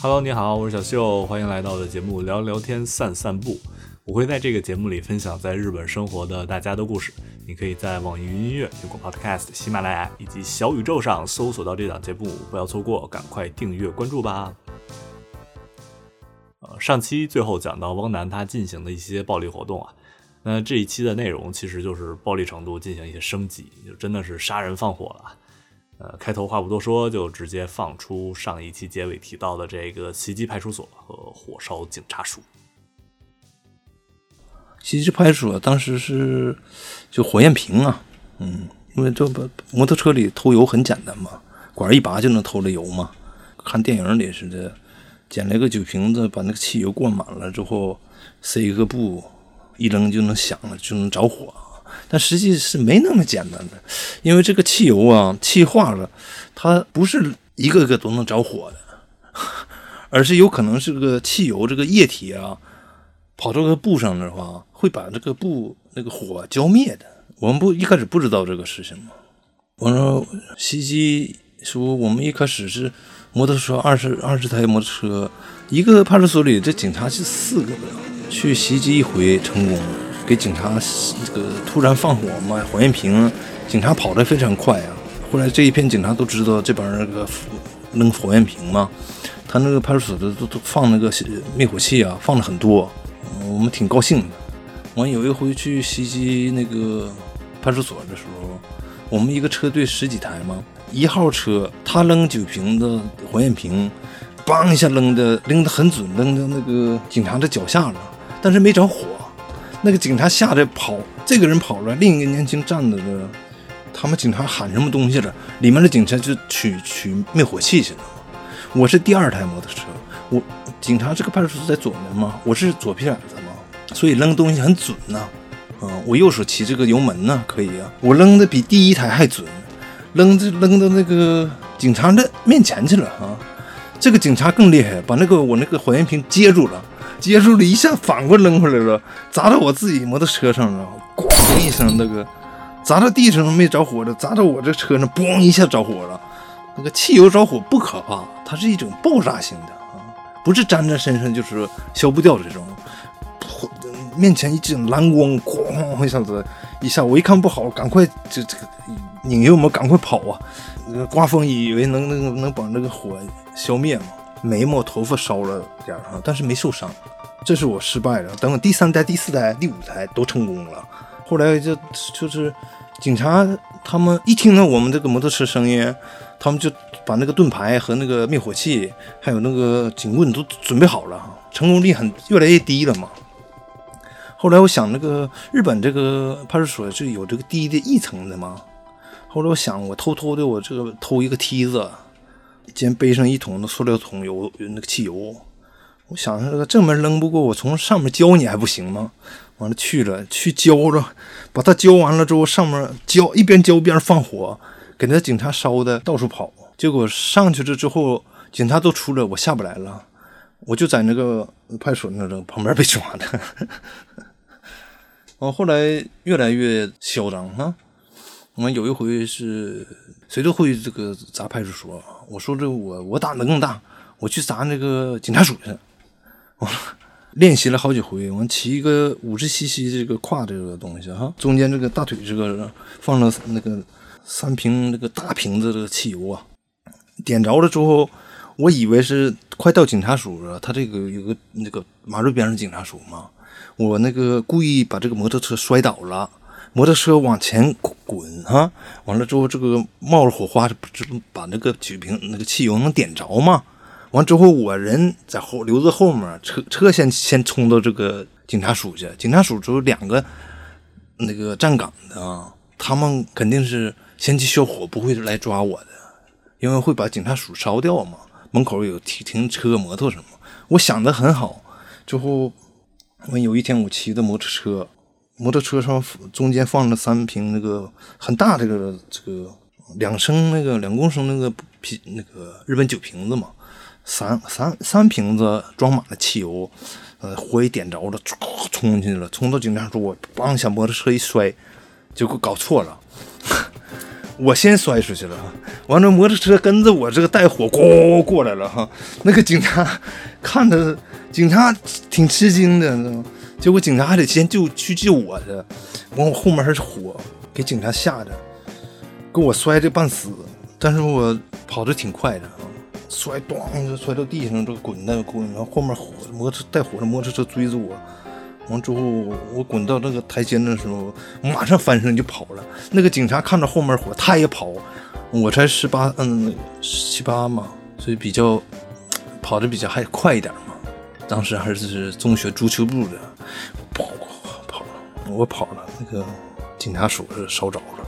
Hello，你好，我是小秀，欢迎来到我的节目聊聊天、散散步。我会在这个节目里分享在日本生活的大家的故事。你可以在网易云音乐、苹果 Podcast、喜马拉雅以及小宇宙上搜索到这档节目，不要错过，赶快订阅关注吧。呃，上期最后讲到汪楠他进行的一些暴力活动啊，那这一期的内容其实就是暴力程度进行一些升级，就真的是杀人放火了。呃，开头话不多说，就直接放出上一期结尾提到的这个袭击派出所和火烧警察署。袭击派出所当时是就火焰瓶啊，嗯，因为这不摩托车里偷油很简单嘛，管一拔就能偷了油嘛。看电影里似的，捡了个酒瓶子，把那个汽油灌满了之后，塞一个布，一扔就能响了，就能着火。但实际是没那么简单的，因为这个汽油啊，气化了，它不是一个个都能着火的，而是有可能是个汽油这个液体啊，跑到个布上的话，会把这个布那个火浇灭的。我们不一开始不知道这个事情吗？我说袭击说我们一开始是摩托车二十二十台摩托车，一个派出所里这警察是四个的，去袭击一回成功。给警察这个突然放火嘛，火焰瓶，警察跑得非常快啊。后来这一片警察都知道这边那个扔火焰瓶嘛，他那个派出所的都都放那个灭火器啊，放了很多，我们挺高兴的。完有一回去袭击那个派出所的时候，我们一个车队十几台嘛，一号车他扔酒瓶子火焰瓶，梆一下扔的扔的很准，扔到那个警察的脚下了，但是没着火。那个警察吓得跑，这个人跑了，另一个年轻站着的，他们警察喊什么东西了？里面的警察就取取灭火器去了。我是第二台摩托车，我警察这个派出所在左面嘛，我是左撇子嘛，所以扔东西很准呐。啊，我右手骑这个油门呢，可以啊，我扔的比第一台还准，扔这扔到那个警察的面前去了啊。这个警察更厉害，把那个我那个火焰瓶接住了。接住了一下，反过扔回来了，砸到我自己摩托车上了，咣一声，那个砸到地上没着火的，砸到我这车上，咣一下着火了。那个汽油着火不可怕，它是一种爆炸性的啊，不是粘在身上就是消不掉这种。面前一阵蓝光，咣一下子一下，我一看不好，赶快就这个拧油门，赶快跑啊！刮风以为能能能把那个火消灭嘛，眉毛头发烧了点儿哈，但是没受伤。这是我失败了。等我第三代、第四代、第五代都成功了。后来就就是警察他们一听到我们这个摩托车声音，他们就把那个盾牌和那个灭火器还有那个警棍都准备好了，成功率很越来越低了嘛。后来我想，那个日本这个派出所是有这个低的一层的嘛。后来我想，我偷偷的我这个偷一个梯子，肩背上一桶的塑料桶油那个汽油。我想着这个正门扔不过，我从上面浇你还不行吗？完了去了，去浇着，把它浇完了之后，上面浇一边浇一边放火，给那警察烧的到处跑。结果上去了之后，警察都出来，我下不来了，我就在那个派出所那个旁边被抓的。完后来越来越嚣张啊！我们有一回是谁都会这个砸派出所，我说这我我胆子更大，我去砸那个警察署去。我练习了好几回，我骑一个五十 cc 这个跨这个东西哈，中间这个大腿这个放了那个三瓶那个大瓶子的汽油啊，点着了之后，我以为是快到警察署了，他这个有个那个马路边上警察署嘛，我那个故意把这个摩托车摔倒了，摩托车往前滚哈，完了之后这个冒着火花，这不把那个酒瓶那个汽油能点着吗？完之后，我人在后留在后面，车车先先冲到这个警察署去。警察署只有两个那个站岗的啊，他们肯定是先去消火，不会来抓我的，因为会把警察署烧掉嘛。门口有停停车、摩托什么。我想的很好。之后，我有一天我骑的摩托车，摩托车上中间放了三瓶那个很大这个这个两升那个两公升那个啤那个日本酒瓶子嘛。三三三瓶子装满了汽油，呃，火也点着了，唰冲进去了，冲到警察署，我梆一下摩托车一摔，结果搞错了，我先摔出去了，完了摩托车跟着我这个带火咣过来了哈。那个警察看着警察挺吃惊的，结果警察还得先救去救我的，完我后面还是火，给警察吓的，给我摔的半死。但是我跑的挺快的啊，摔咣就摔到地上，这个滚的滚，然后后面火摩托带火的摩托车追着我。完之后，我滚到那个台阶的时候，马上翻身就跑了。那个警察看着后面火，他也跑。我才十八，嗯，七八嘛，所以比较跑的比较还快一点嘛。当时还是中学足球部的，我跑了，那个警察署是烧着了。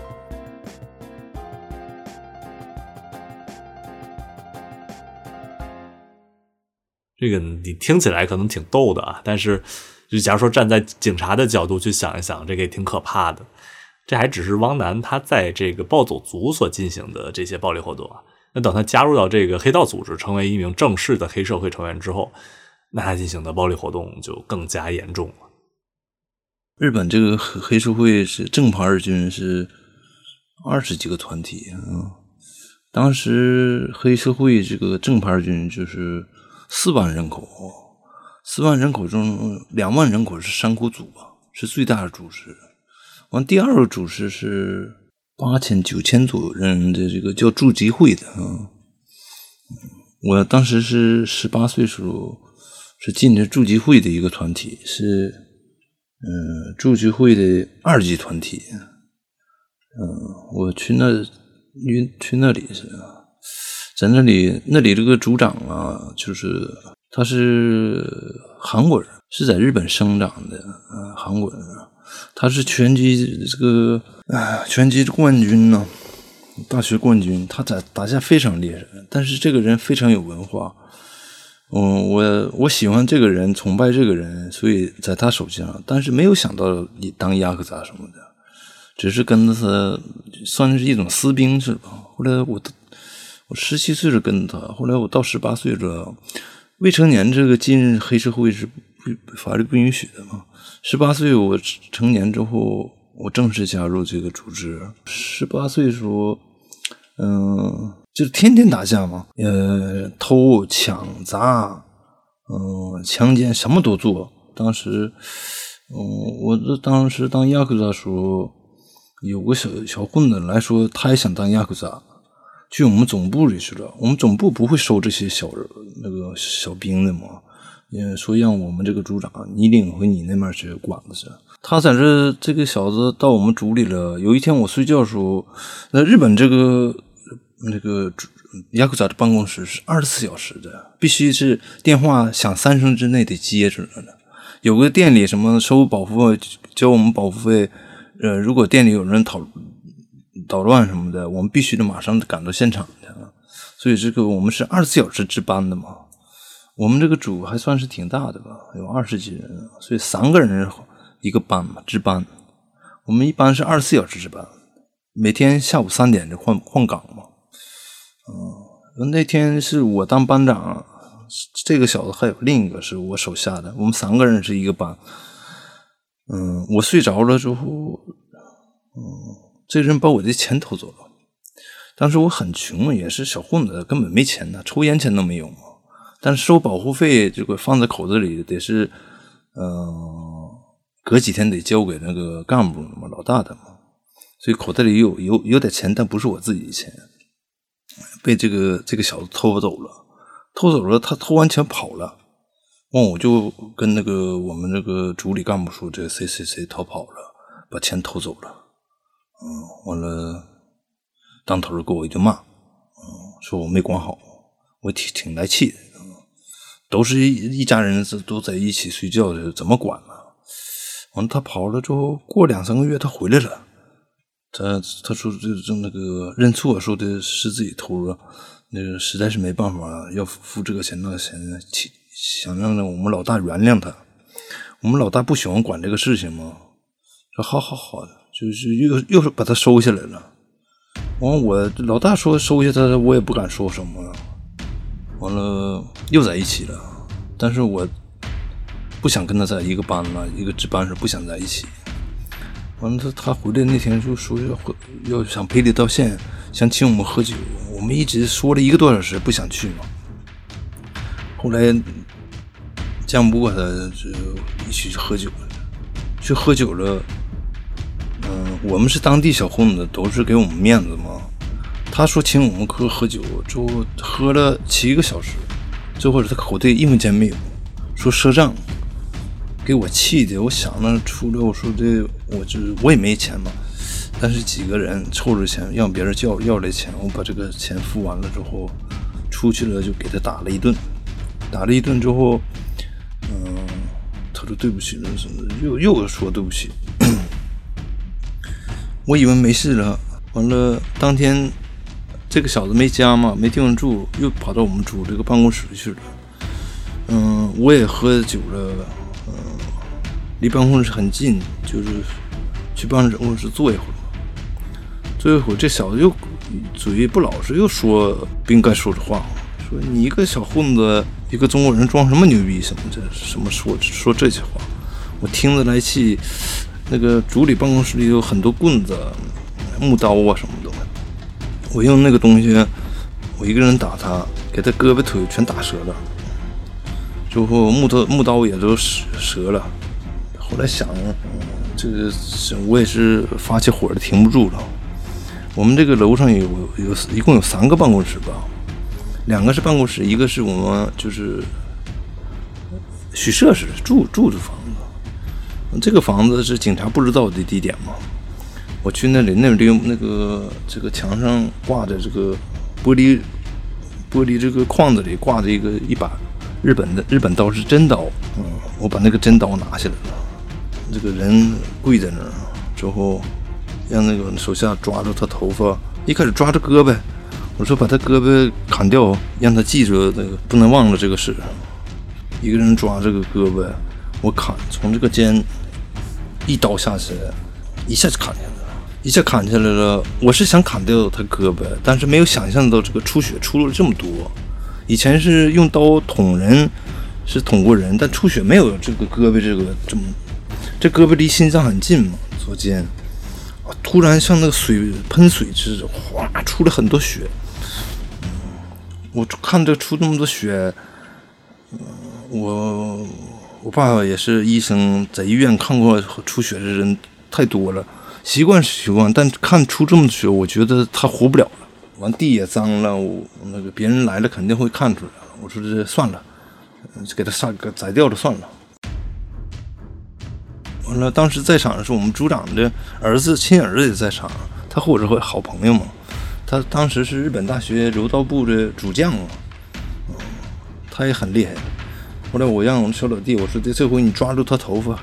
这个你听起来可能挺逗的啊，但是。就假如说站在警察的角度去想一想，这个也挺可怕的。这还只是汪楠他在这个暴走族所进行的这些暴力活动啊。那等他加入到这个黑道组织，成为一名正式的黑社会成员之后，那他进行的暴力活动就更加严重了。日本这个黑社会是正牌军是二十几个团体啊。当时黑社会这个正牌军就是四万人口。四万人口中，两万人口是山谷组啊，是最大的组织。完，第二个组织是八千、九千左右人的这个叫筑基会的啊。我当时是十八岁时候，是进的筑基会的一个团体，是嗯筑基会的二级团体。嗯，我去那，去去那里是，在那里，那里这个组长啊，就是。他是韩国人，是在日本生长的，韩国人。他是拳击这个，啊，拳击冠军呢，大学冠军。他在打架非常厉害，但是这个人非常有文化。嗯，我我喜欢这个人，崇拜这个人，所以在他手下。但是没有想到你当亚克扎什么的，只是跟着他，算是一种私兵是吧？后来我我十七岁是跟他，后来我到十八岁这。未成年这个进黑社会是不法律不允许的嘛？十八岁我成年之后，我正式加入这个组织。十八岁时候，嗯，就是天天打架嘛，呃，偷抢砸，嗯，强奸什么都做。当时，嗯，我这当时当亚克扎时候，有个小小混子来说，他也想当亚克扎。去我们总部里去了，我们总部不会收这些小人那个小兵的嘛，也说让我们这个组长你领回你那边去管着去。他在这这个小子到我们组里了。有一天我睡觉的时候，那日本这个那个主雅库扎的办公室是二十四小时的，必须是电话响三声之内得接着呢。有个店里什么收保护费交我们保护费，呃，如果店里有人讨。捣乱什么的，我们必须得马上赶到现场去！所以这个我们是二十四小时值班的嘛。我们这个组还算是挺大的吧，有二十几人，所以三个人一个班嘛，值班。我们一般是二十四小时值班，每天下午三点就换换岗嘛。嗯，那天是我当班长，这个小子还有另一个是我手下的，我们三个人是一个班。嗯，我睡着了之后，嗯。这人把我的钱偷走了，当时我很穷，也是小混子，根本没钱呢，抽烟钱都没有嘛。但是收保护费，这个放在口子里得是，嗯，隔几天得交给那个干部嘛，老大的嘛。所以口袋里有有有点钱，但不是我自己的钱，被这个这个小子偷走了。偷走了，他偷完钱跑了，完我就跟那个我们那个组里干部说，这谁谁谁逃跑了，把钱偷走了。嗯，完了，当头给我一顿骂，嗯，说我没管好，我挺挺来气的，都是一一家人，都在一起睡觉的，怎么管呢？完了，他跑了之后，过两三个月他回来了，他他说这这那个认错，说的是自己偷了，那个实在是没办法，要付这个钱那个钱，想让我们老大原谅他，我们老大不喜欢管这个事情嘛，说好好好。就是又又是把他收下来了，完我老大说收下他，我也不敢说什么了。完了又在一起了，但是我不想跟他在一个班了，一个值班室不想在一起。完了他他回来那天就说要回要想赔礼道歉，想请我们喝酒。我们一直说了一个多小时不想去嘛。后来犟不过他，就一起去喝酒了。去喝酒了，嗯，我们是当地小混子，都是给我们面子嘛。他说请我们喝喝酒，就喝了七个小时，最后他口袋一分钱没有，说赊账，给我气的。我想着出来，我说这我就是我也没钱嘛，但是几个人凑着钱让别人叫要来钱，我把这个钱付完了之后，出去了就给他打了一顿，打了一顿之后，嗯，他说对不起，那什么又又说对不起，我以为没事了，完了当天。这个小子没家嘛，没地方住，又跑到我们组这个办公室去了。嗯，我也喝酒了，嗯，离办公室很近，就是去办公室坐一会儿。坐一会儿，这小子又嘴不老实，又说不应该说这话，说你一个小混子，一个中国人装什么牛逼什么这什么说说这些话，我听着来气。那个组里办公室里有很多棍子、木刀啊什么的。我用那个东西，我一个人打他，给他胳膊腿全打折了，最后木头木刀也都折折了。后来想，这个我也是发起火来停不住了。我们这个楼上有有一共有三个办公室吧，两个是办公室，一个是我们就是许设施住住的房子。这个房子是警察不知道的地点吗？我去那里，那里那个这个墙上挂着这个玻璃玻璃这个框子里挂着一个一把日本的日本刀是真刀，嗯，我把那个真刀拿下来了。这个人跪在那儿，之后让那个手下抓住他头发，一开始抓着胳膊，我说把他胳膊砍掉，让他记住那个不能忘了这个事。一个人抓这个胳膊，我砍从这个肩一刀下去，一下就砍下来了。一下砍下来了，我是想砍掉他胳膊，但是没有想象到这个出血出了这么多。以前是用刀捅人，是捅过人，但出血没有这个胳膊这个这么。这胳膊离心脏很近嘛，左肩，突然像那个水喷水似的，哗出了很多血。我看这出那么多血，我我爸爸也是医生，在医院看过出血的人太多了。习惯是习惯，但看出这么多血，我觉得他活不了了。完地也脏了，我那个别人来了肯定会看出来。我说这算了，给他杀个宰掉了算了。完了，当时在场的是我们组长的儿子，亲儿子也在场，他和我是好朋友嘛。他当时是日本大学柔道部的主将嘛，他也很厉害。后来我让我们小老弟，我说这这回你抓住他头发。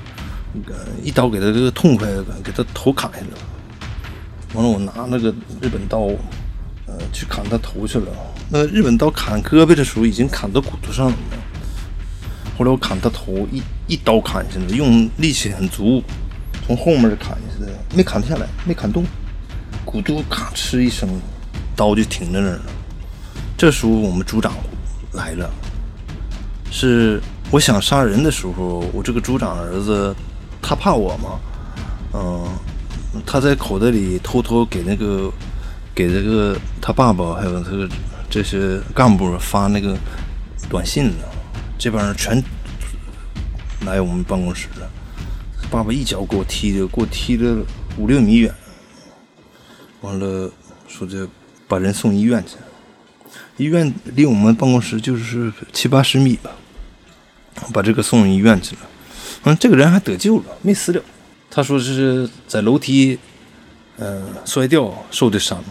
一刀给他这个痛快，给他头砍下来。完了，我拿那个日本刀，呃，去砍他头去了。那日本刀砍胳膊的时候已经砍到骨头上了。后来我砍他头，一一刀砍下来，用力气很足，从后面砍下来，没砍下来，没砍动，骨头咔哧一声，刀就停在那儿了。这时候我们组长来了，是我想杀人的时候，我这个组长儿子。他怕我吗？嗯，他在口袋里偷偷给那个给这个他爸爸还有这个这些干部发那个短信呢。这帮人全来我们办公室了。爸爸一脚给我踢的，给我踢了五六米远。完了，说这把人送医院去。医院离我们办公室就是七八十米吧。把这个送医院去了。嗯，这个人还得救了，没死了。他说是在楼梯，嗯，摔掉受的伤。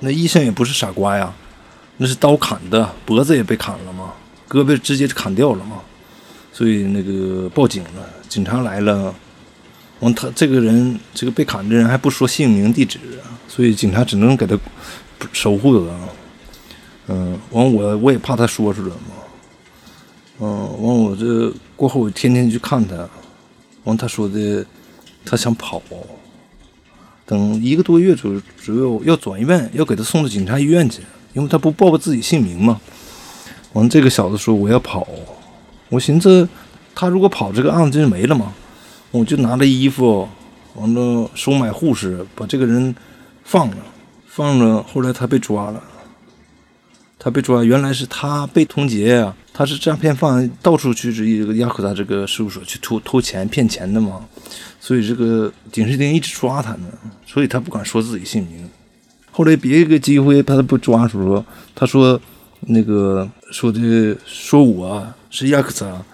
那医生也不是傻瓜呀，那是刀砍的，脖子也被砍了吗，胳膊直接就砍掉了嘛。所以那个报警了，警察来了。完，他这个人，这个被砍的人还不说姓名地址，所以警察只能给他守护着。嗯，完我我也怕他说出来嘛。嗯，完我这过后，我天天去看他。完他说的，他想跑，等一个多月左左右要转院，要给他送到警察医院去，因为他不报自己姓名嘛。完这个小子说我要跑，我寻思他如果跑，这个案子就没了嘛。我就拿着衣服，完了收买护士，把这个人放了，放了，后来他被抓了。他被抓，原来是他被通缉呀，他是诈骗犯，到处去这个亚克达这个事务所去偷偷钱、骗钱的嘛，所以这个警视厅一直抓他呢，所以他不敢说自己姓名。后来别一个机会把他不抓时候，他说那个说的说我是亚克达，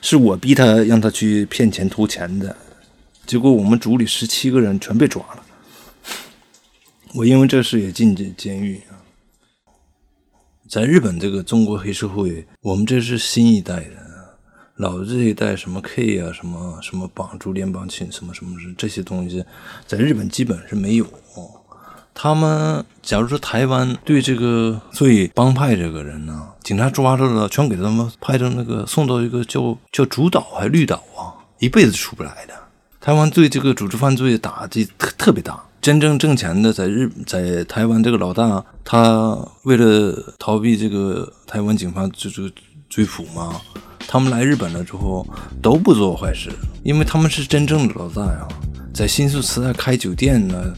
是我逼他让他去骗钱偷钱的，结果我们组里十七个人全被抓了，我因为这事也进监监狱啊。在日本这个中国黑社会，我们这是新一代的，老这一代什么 K 啊，什么什么绑住联邦亲，什么什么这些东西，在日本基本是没有。他们假如说台湾对这个最帮派这个人呢，警察抓着了，全给他们派成那个送到一个叫叫主岛还绿岛啊，一辈子出不来的。台湾对这个组织犯罪打击特特别大。真正挣钱的，在日，在台湾这个老大，他为了逃避这个台湾警方就这个追捕嘛，他们来日本了之后都不做坏事，因为他们是真正的老大呀，在新宿池袋开酒店呢，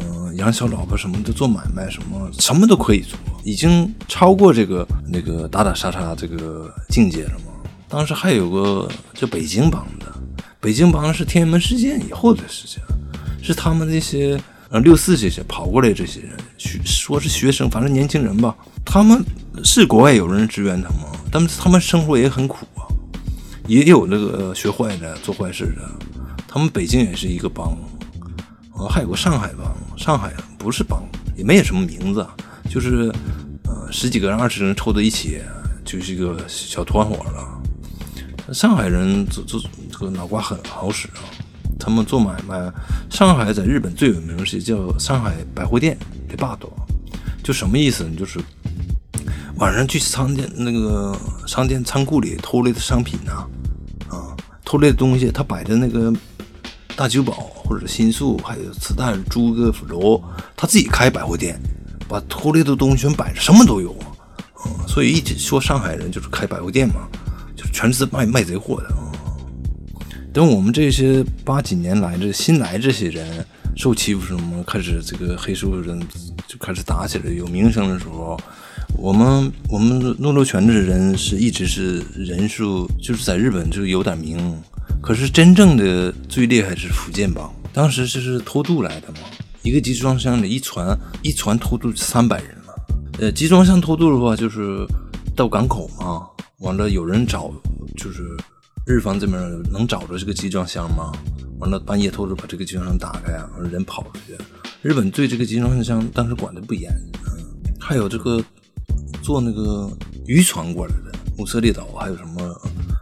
嗯，养小老婆什么的，做买卖什么什么都可以做，已经超过这个那个打打杀杀这个境界了嘛。当时还有个叫北京帮的，北京帮是天安门事件以后的事情。是他们那些呃六四这些跑过来这些人，学说是学生，反正年轻人吧。他们是国外有人支援他们，但是他们生活也很苦啊，也有那个学坏的、做坏事的。他们北京也是一个帮，还有个上海帮。上海不是帮，也没有什么名字，就是呃十几个人、二十人凑在一起，就是一个小团伙了。上海人做做这个脑瓜很好使啊。他们做买卖，上海在日本最有名是叫上海百货店的霸道，就什么意思呢？就是晚上去商店那个商店仓库里偷来的商品呐，啊，偷来的东西，他摆的那个大酒保或者新宿还有磁带租个楼，他自己开百货店，把偷来的东西全摆着，什么都有啊，啊，所以一直说上海人就是开百货店嘛，就全是卖卖贼货的啊。等我们这些八几年来这新来这些人受欺负什么，开始这个黑社会人就开始打起来，有名声的时候，我们我们诺罗泉的人是一直是人数就是在日本就有点名，可是真正的最厉害是福建帮，当时就是偷渡来的嘛，一个集装箱里一船一船偷渡三百人了，呃，集装箱偷渡的话就是到港口嘛，完了有人找就是。日方这边能找着这个集装箱吗？完了，半夜偷着把这个集装箱打开啊，人跑出去。日本对这个集装箱当时管的不严。嗯，还有这个坐那个渔船过来的，目色列岛还有什么？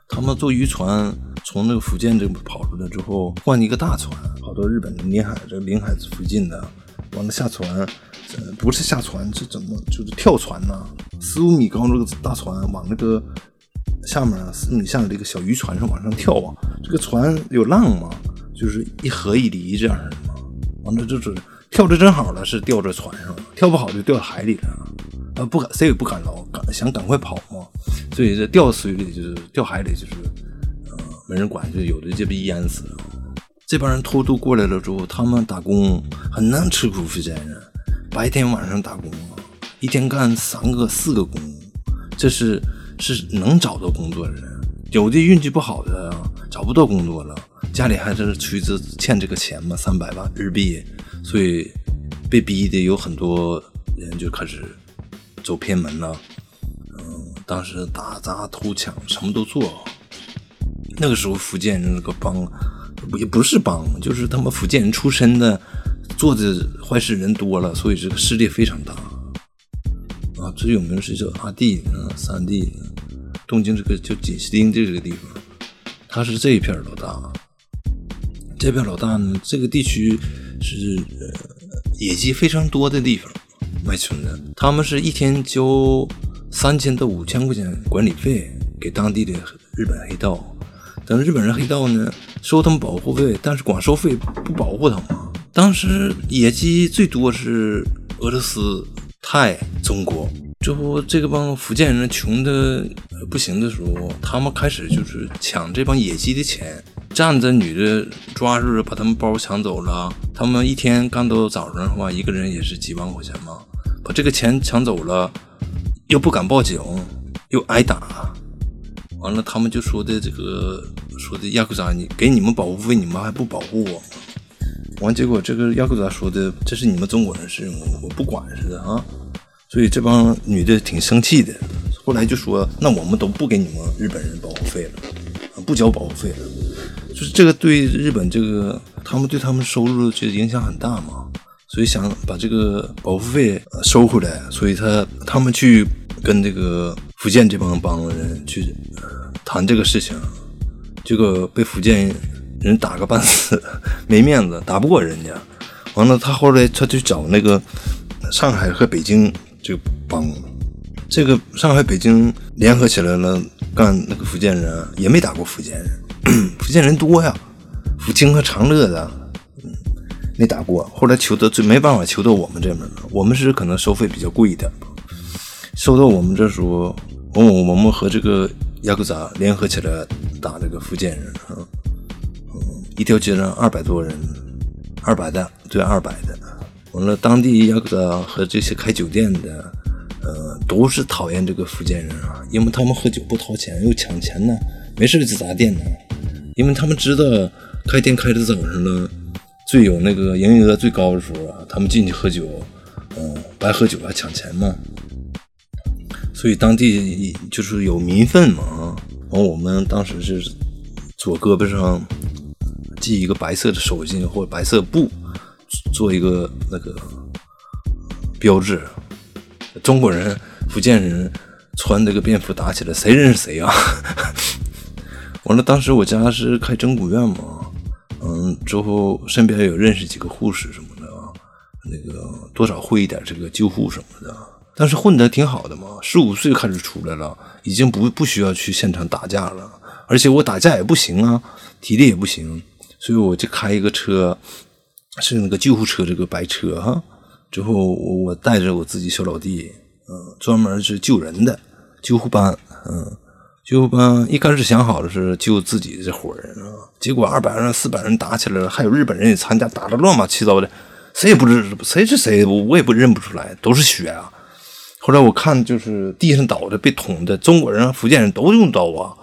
他们坐渔船从那个福建这边跑出来之后，换一个大船，跑到日本的临海这临海附近的，完了下船，呃不是下船，是怎么就是跳船呢？四五米高这个大船往那个。下面四米下的这个小渔船上往上跳啊，这个船有浪嘛，就是一合一离这样式的嘛。完了就是跳的正好了，是掉在船上了；跳不好就掉海里了。啊，不敢，谁也不敢捞，赶想赶快跑嘛。所以这掉水里就是掉海里，就是没人管，就有的就被淹死了。这帮人偷渡过来了之后，他们打工很难吃苦，福建人白天晚上打工，一天干三个四个工，这是。是能找到工作的人，有的运气不好的找不到工作了，家里还是催着欠这个钱嘛，三百万日币，所以被逼的有很多人就开始走偏门了。嗯，当时打砸偷抢什么都做。那个时候福建那个帮也不是帮，就是他们福建人出身的，做的坏事人多了，所以这个势力非常大。啊，最有名是叫阿弟，啊，三弟。东京这个叫锦西町这个地方，他是这一片老大。这片老大呢，这个地区是呃野鸡非常多的地方，卖春的。他们是一天交三千到五千块钱管理费给当地的日本黑道，等日本人黑道呢收他们保护费，但是光收费不保护他们。当时野鸡最多是俄罗斯、泰、中国。这不，这个帮福建人穷的不行的时候，他们开始就是抢这帮野鸡的钱，站着，女的抓住，把他们包抢走了。他们一天干到早上的话，一个人也是几万块钱嘛。把这个钱抢走了，又不敢报警，又挨打。完了，他们就说的这个，说的亚克扎，你给你们保护费，你们还不保护我？完，结果这个亚克扎说的，这是你们中国人事，我我不管似的啊。所以这帮女的挺生气的。后来就说，那我们都不给你们日本人保护费了，不交保护费了。就是这个对日本这个，他们对他们收入就影响很大嘛。所以想把这个保护费收回来，所以他他们去跟这个福建这帮帮人去谈这个事情，这个被福建人打个半死，没面子，打不过人家。完了，他后来他就找那个上海和北京这个帮，这个上海北京联合起来了干那个福建人，也没打过福建人，福建人多呀，福清和长乐的。没打过，后来求到最没办法求到我们这边了。我们是可能收费比较贵一点吧，收到我们这时候，我我们和这个雅克扎联合起来打这个福建人啊，嗯，一条街上二百多人，二百的对二百的，完了当地雅克扎和这些开酒店的，呃，都是讨厌这个福建人啊，因为他们喝酒不掏钱，又抢钱呢，没事就砸店呢，因为他们知道开店开到早上了。最有那个营业额最高的时候啊，他们进去喝酒，嗯，白喝酒还抢钱嘛，所以当地就是有民愤嘛啊。然后我们当时是左胳膊上系一个白色的手巾或者白色布，做一个那个标志。中国人、福建人穿这个便服打起来，谁认识谁啊？完了，当时我家是开整骨院嘛。嗯，之后身边有认识几个护士什么的啊，那个多少会一点这个救护什么的，但是混得挺好的嘛。十五岁开始出来了，已经不不需要去现场打架了，而且我打架也不行啊，体力也不行，所以我就开一个车，是那个救护车，这个白车哈。之后我我带着我自己小老弟，嗯，专门是救人的救护班，嗯。就吧，一开始想好的是救自己这伙人啊，结果二百人、四百人打起来了，还有日本人也参加，打的乱七糟的，谁也不知谁是谁，我也不认不出来，都是血啊。后来我看就是地上倒的、被捅的，中国人、福建人都用刀啊，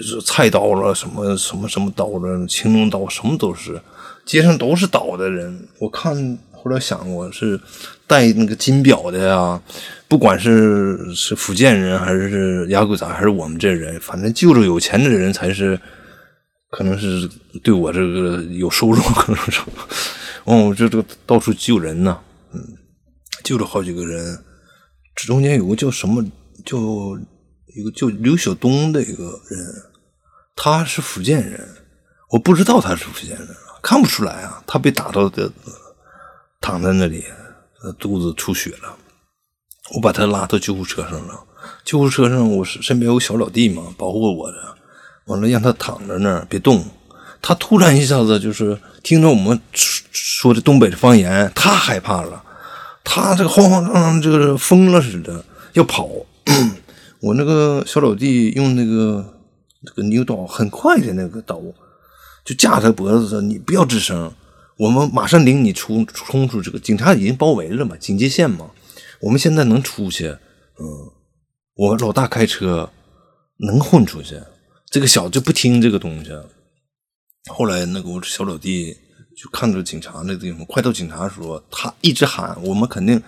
是菜刀了，什么什么什么刀了，青龙刀，什么都是，街上都是倒的人。我看后来想，我是戴那个金表的呀。不管是是福建人还是是雅古扎，还是我们这人，反正救着有钱的人才是，可能是对我这个有收入，可能是，哦，这这个到处救人呢，嗯，救了好几个人，中间有个叫什么，叫一个叫刘晓东的一个人，他是福建人，我不知道他是福建人，看不出来啊，他被打到的，躺在那里，肚子出血了。我把他拉到救护车上了，救护车上我是身边有小老弟嘛，保护我的，完了让他躺在那儿别动。他突然一下子就是听着我们说的东北的方言，他害怕了，他这个慌慌张张，这个疯了似的要跑。我那个小老弟用那个那个牛刀，很快的那个刀，就架他脖子上，你不要吱声，我们马上领你出冲出这个警察已经包围了嘛，警戒线嘛。我们现在能出去，嗯，我老大开车能混出去，这个小就不听这个东西。后来那个我小老弟就看着警察那地方，快到警察的时候，他一直喊我们肯定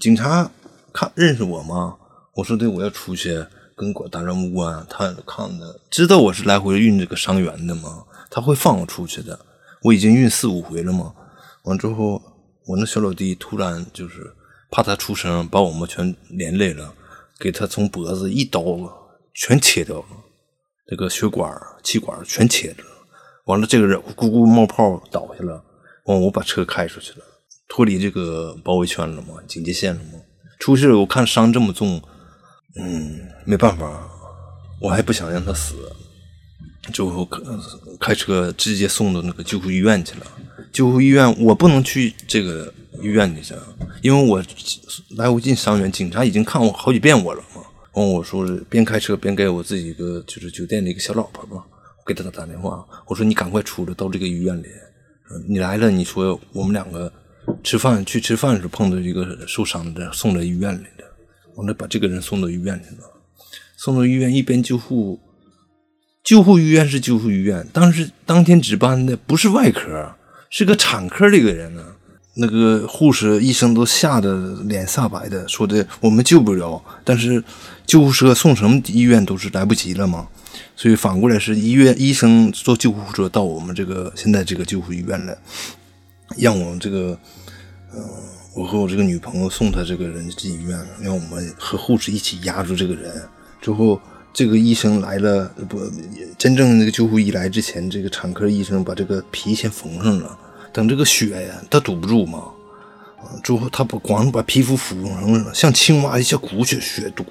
警察看认识我吗？我说对，我要出去跟管打任务啊。他看的知道我是来回运这个伤员的吗？他会放我出去的。我已经运四五回了嘛。完之后，我那小老弟突然就是。怕他出声，把我们全连累了，给他从脖子一刀全切掉了，这个血管、气管全切了。完了，这个人咕咕冒泡倒下了。完，我把车开出去了，脱离这个包围圈了嘛，警戒线了嘛。出去我看伤这么重，嗯，没办法，我还不想让他死，就开车直接送到那个救护医院去了。救护医院我不能去这个。医院里去，因为我来无尽伤员，警察已经看我好几遍我了嘛。完，我说是边开车边给我自己一个就是酒店的一个小老婆嘛，给他打电话，我说你赶快出来到这个医院里，你来了，你说我们两个吃饭去吃饭的时候碰到一个受伤的，送到医院里的，完了把这个人送到医院去了，送到医院一边救护，救护医院是救护医院，当时当天值班的不是外科，是个产科的一个人呢。那个护士、医生都吓得脸煞白的，说的我们救不了，但是救护车送什么医院都是来不及了嘛，所以反过来是医院医生坐救护车到我们这个现在这个救护医院来，让我们这个，嗯，我和我这个女朋友送他这个人进医院，让我们和护士一起压住这个人。之后这个医生来了，不，真正那个救护医来之前，这个产科医生把这个皮先缝上了。等这个血呀，它堵不住嘛，之后他不光把皮肤缝上了，像青蛙一下鼓起血堵，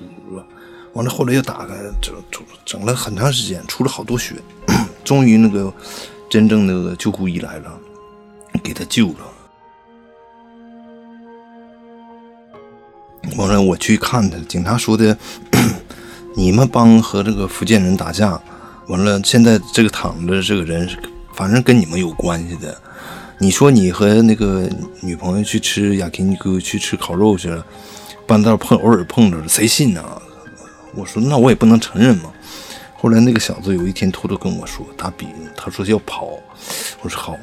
完了后来又打开，整整整了很长时间，出了好多血，终于那个真正那个救护医来了，给他救了。完了我去看他，警察说的，你们帮和这个福建人打架，完了现在这个躺着这个人，反正跟你们有关系的。你说你和那个女朋友去吃雅克尼哥去吃烤肉去了，半道碰偶尔碰着了，谁信呢？我说那我也不能承认嘛。后来那个小子有一天偷偷跟我说打比，他说要跑。我说好，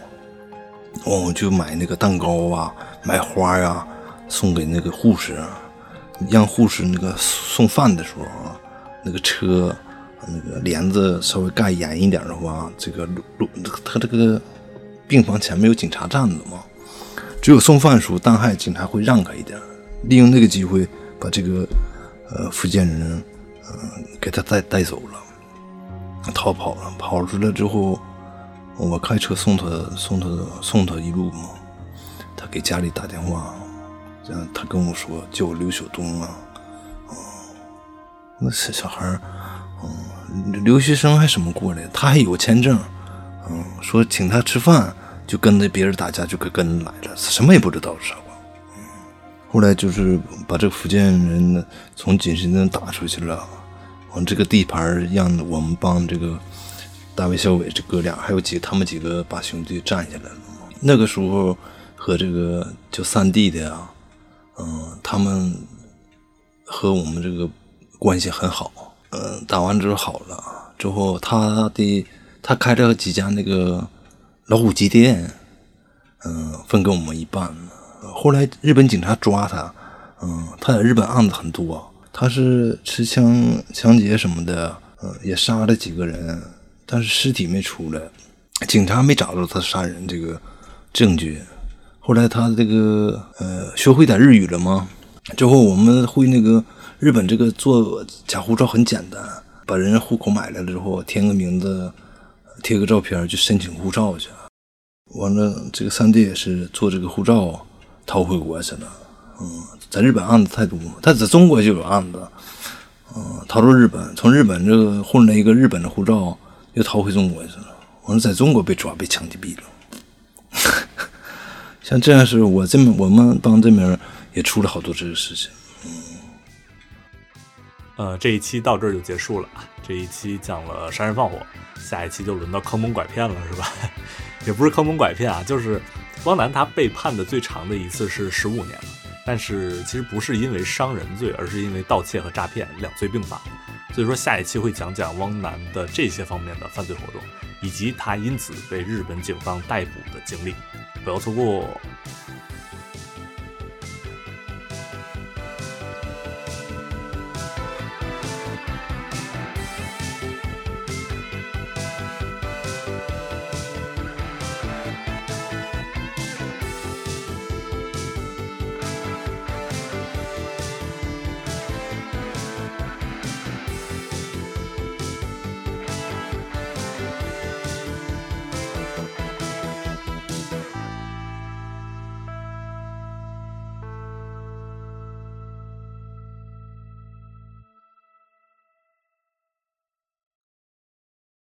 我就买那个蛋糕啊，买花呀，送给那个护士，让护士那个送饭的时候啊，那个车那个帘子稍微盖严一点的话，这个路路他这个。病房前面有警察站着嘛，只有送饭的时候，当害警察会让开一点，利用那个机会把这个呃福建人给他带带走了，逃跑了。跑出来之后，我开车送他送他送他一路嘛，他给家里打电话，这样他跟我说叫我刘晓东啊，嗯，那小小孩，嗯，留学生还什么过来，他还有签证。嗯，说请他吃饭，就跟着别人打架，就跟跟来了，什么也不知道，傻瓜。后来就是把这个福建人从景深镇打出去了，这个地盘让我们帮这个大卫、小伟这哥俩，还有几他们几个把兄弟占下来了。那个时候和这个就三弟的啊，嗯，他们和我们这个关系很好。嗯，打完之后好了，之后他的。他开了几家那个老虎机店，嗯，分给我们一半。后来日本警察抓他，嗯，他在日本案子很多，他是持枪抢劫什么的，嗯，也杀了几个人，但是尸体没出来，警察没找到他杀人这个证据。后来他这个呃学会点日语了吗？之后我们会那个日本这个做假护照很简单，把人家户口买来了之后填个名字。贴个照片去申请护照去，完了这个三弟也是做这个护照逃回国去了。嗯，在日本案子太多，他在中国就有案子。嗯，逃到日本，从日本这个混了一个日本的护照，又逃回中国去了。完了在中国被抓被枪击毙了。像这样是我这么我们帮这边也出了好多这个事情。嗯，呃，这一期到这儿就结束了。这一期讲了杀人放火。下一期就轮到坑蒙拐骗了，是吧？也不是坑蒙拐骗啊，就是汪楠他被判的最长的一次是十五年，但是其实不是因为伤人罪，而是因为盗窃和诈骗两罪并罚。所以说下一期会讲讲汪楠的这些方面的犯罪活动，以及他因此被日本警方逮捕的经历，不要错过。